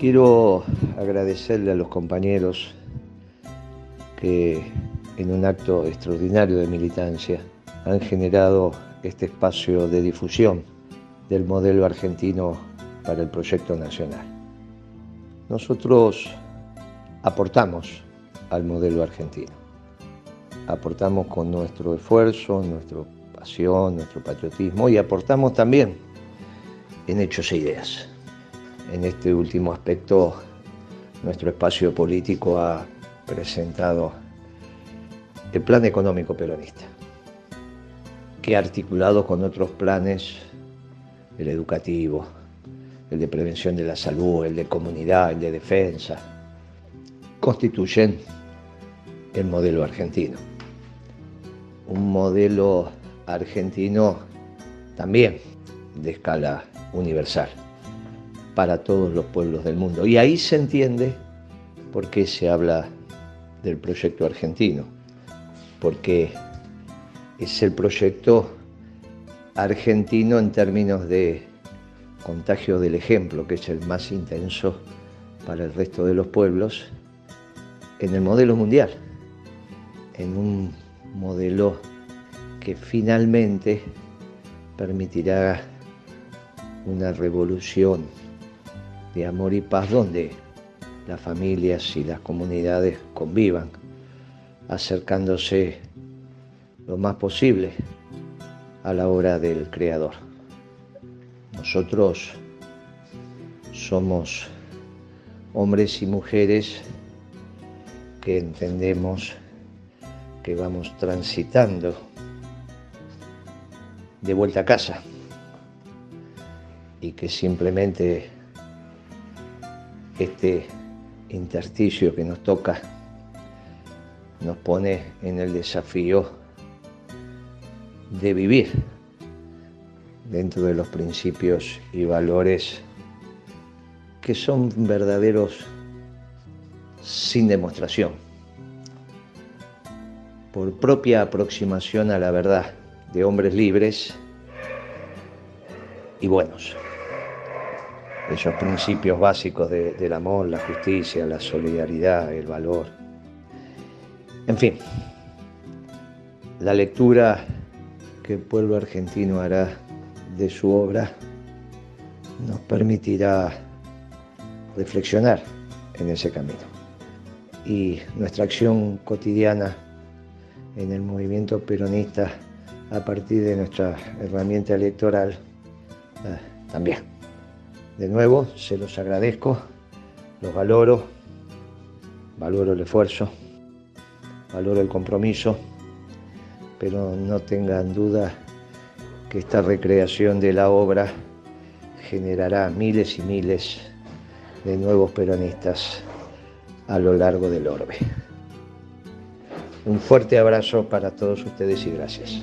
Quiero agradecerle a los compañeros que en un acto extraordinario de militancia han generado este espacio de difusión del modelo argentino para el proyecto nacional. Nosotros aportamos al modelo argentino, aportamos con nuestro esfuerzo, nuestra pasión, nuestro patriotismo y aportamos también en hechos e ideas. En este último aspecto, nuestro espacio político ha presentado el plan económico peronista, que articulado con otros planes, el educativo, el de prevención de la salud, el de comunidad, el de defensa, constituyen el modelo argentino. Un modelo argentino también de escala universal para todos los pueblos del mundo. Y ahí se entiende por qué se habla del proyecto argentino, porque es el proyecto argentino en términos de contagio del ejemplo, que es el más intenso para el resto de los pueblos, en el modelo mundial, en un modelo que finalmente permitirá una revolución de amor y paz donde las familias y las comunidades convivan, acercándose lo más posible a la obra del Creador. Nosotros somos hombres y mujeres que entendemos que vamos transitando de vuelta a casa y que simplemente este intersticio que nos toca nos pone en el desafío de vivir dentro de los principios y valores que son verdaderos sin demostración, por propia aproximación a la verdad de hombres libres y buenos. Esos principios básicos del amor, la justicia, la solidaridad, el valor. En fin, la lectura que el pueblo argentino hará de su obra nos permitirá reflexionar en ese camino. Y nuestra acción cotidiana en el movimiento peronista a partir de nuestra herramienta electoral eh, también. De nuevo, se los agradezco, los valoro, valoro el esfuerzo, valoro el compromiso pero no tengan duda que esta recreación de la obra generará miles y miles de nuevos peronistas a lo largo del orbe. Un fuerte abrazo para todos ustedes y gracias.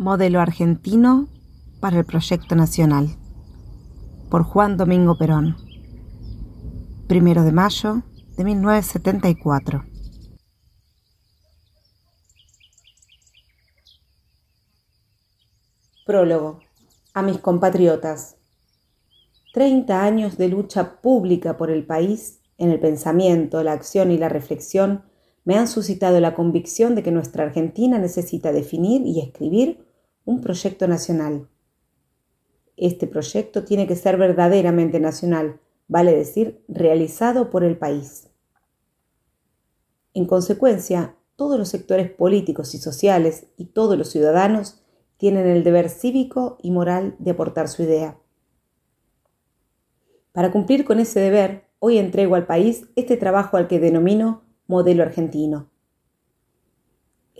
Modelo argentino para el proyecto nacional. Por Juan Domingo Perón. Primero de mayo de 1974. Prólogo. A mis compatriotas. Treinta años de lucha pública por el país, en el pensamiento, la acción y la reflexión, me han suscitado la convicción de que nuestra Argentina necesita definir y escribir un proyecto nacional. Este proyecto tiene que ser verdaderamente nacional, vale decir, realizado por el país. En consecuencia, todos los sectores políticos y sociales y todos los ciudadanos tienen el deber cívico y moral de aportar su idea. Para cumplir con ese deber, hoy entrego al país este trabajo al que denomino modelo argentino.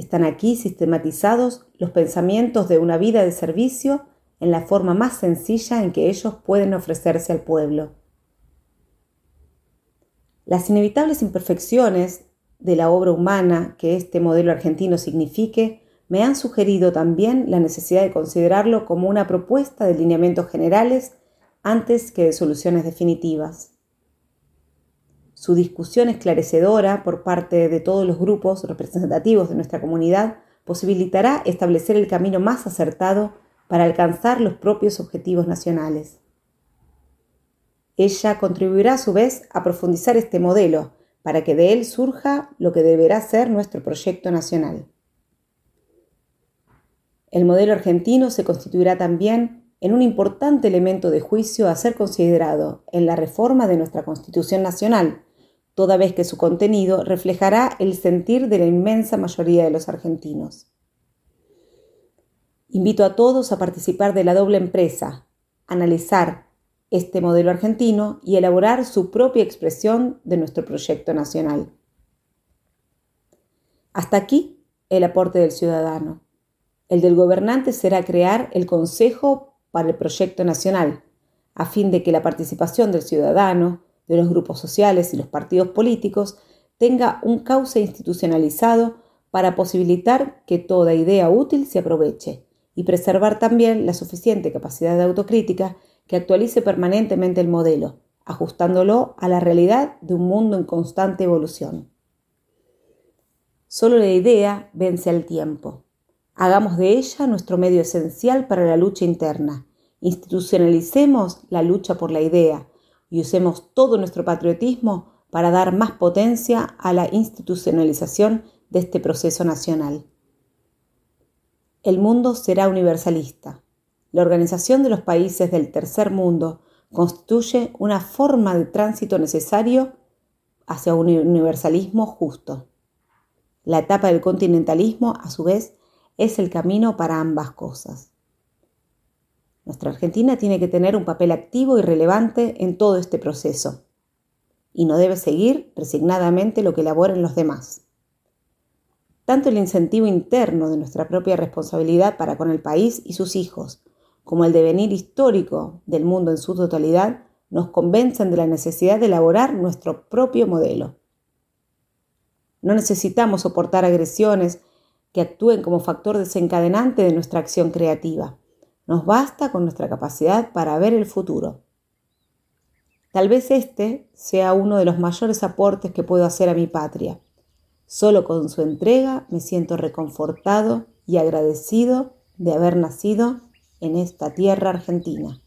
Están aquí sistematizados los pensamientos de una vida de servicio en la forma más sencilla en que ellos pueden ofrecerse al pueblo. Las inevitables imperfecciones de la obra humana que este modelo argentino signifique me han sugerido también la necesidad de considerarlo como una propuesta de lineamientos generales antes que de soluciones definitivas. Su discusión esclarecedora por parte de todos los grupos representativos de nuestra comunidad posibilitará establecer el camino más acertado para alcanzar los propios objetivos nacionales. Ella contribuirá a su vez a profundizar este modelo para que de él surja lo que deberá ser nuestro proyecto nacional. El modelo argentino se constituirá también en un importante elemento de juicio a ser considerado en la reforma de nuestra Constitución Nacional, toda vez que su contenido reflejará el sentir de la inmensa mayoría de los argentinos. Invito a todos a participar de la doble empresa, analizar este modelo argentino y elaborar su propia expresión de nuestro proyecto nacional. Hasta aquí el aporte del ciudadano. El del gobernante será crear el Consejo para el Proyecto Nacional, a fin de que la participación del ciudadano, de los grupos sociales y los partidos políticos tenga un cauce institucionalizado para posibilitar que toda idea útil se aproveche y preservar también la suficiente capacidad de autocrítica que actualice permanentemente el modelo, ajustándolo a la realidad de un mundo en constante evolución. Solo la idea vence al tiempo. Hagamos de ella nuestro medio esencial para la lucha interna. Institucionalicemos la lucha por la idea y usemos todo nuestro patriotismo para dar más potencia a la institucionalización de este proceso nacional. El mundo será universalista. La Organización de los Países del Tercer Mundo constituye una forma de tránsito necesario hacia un universalismo justo. La etapa del continentalismo, a su vez, es el camino para ambas cosas. Nuestra Argentina tiene que tener un papel activo y relevante en todo este proceso, y no debe seguir resignadamente lo que elaboren los demás. Tanto el incentivo interno de nuestra propia responsabilidad para con el país y sus hijos, como el devenir histórico del mundo en su totalidad, nos convencen de la necesidad de elaborar nuestro propio modelo. No necesitamos soportar agresiones que actúen como factor desencadenante de nuestra acción creativa. Nos basta con nuestra capacidad para ver el futuro. Tal vez este sea uno de los mayores aportes que puedo hacer a mi patria. Solo con su entrega me siento reconfortado y agradecido de haber nacido en esta tierra argentina.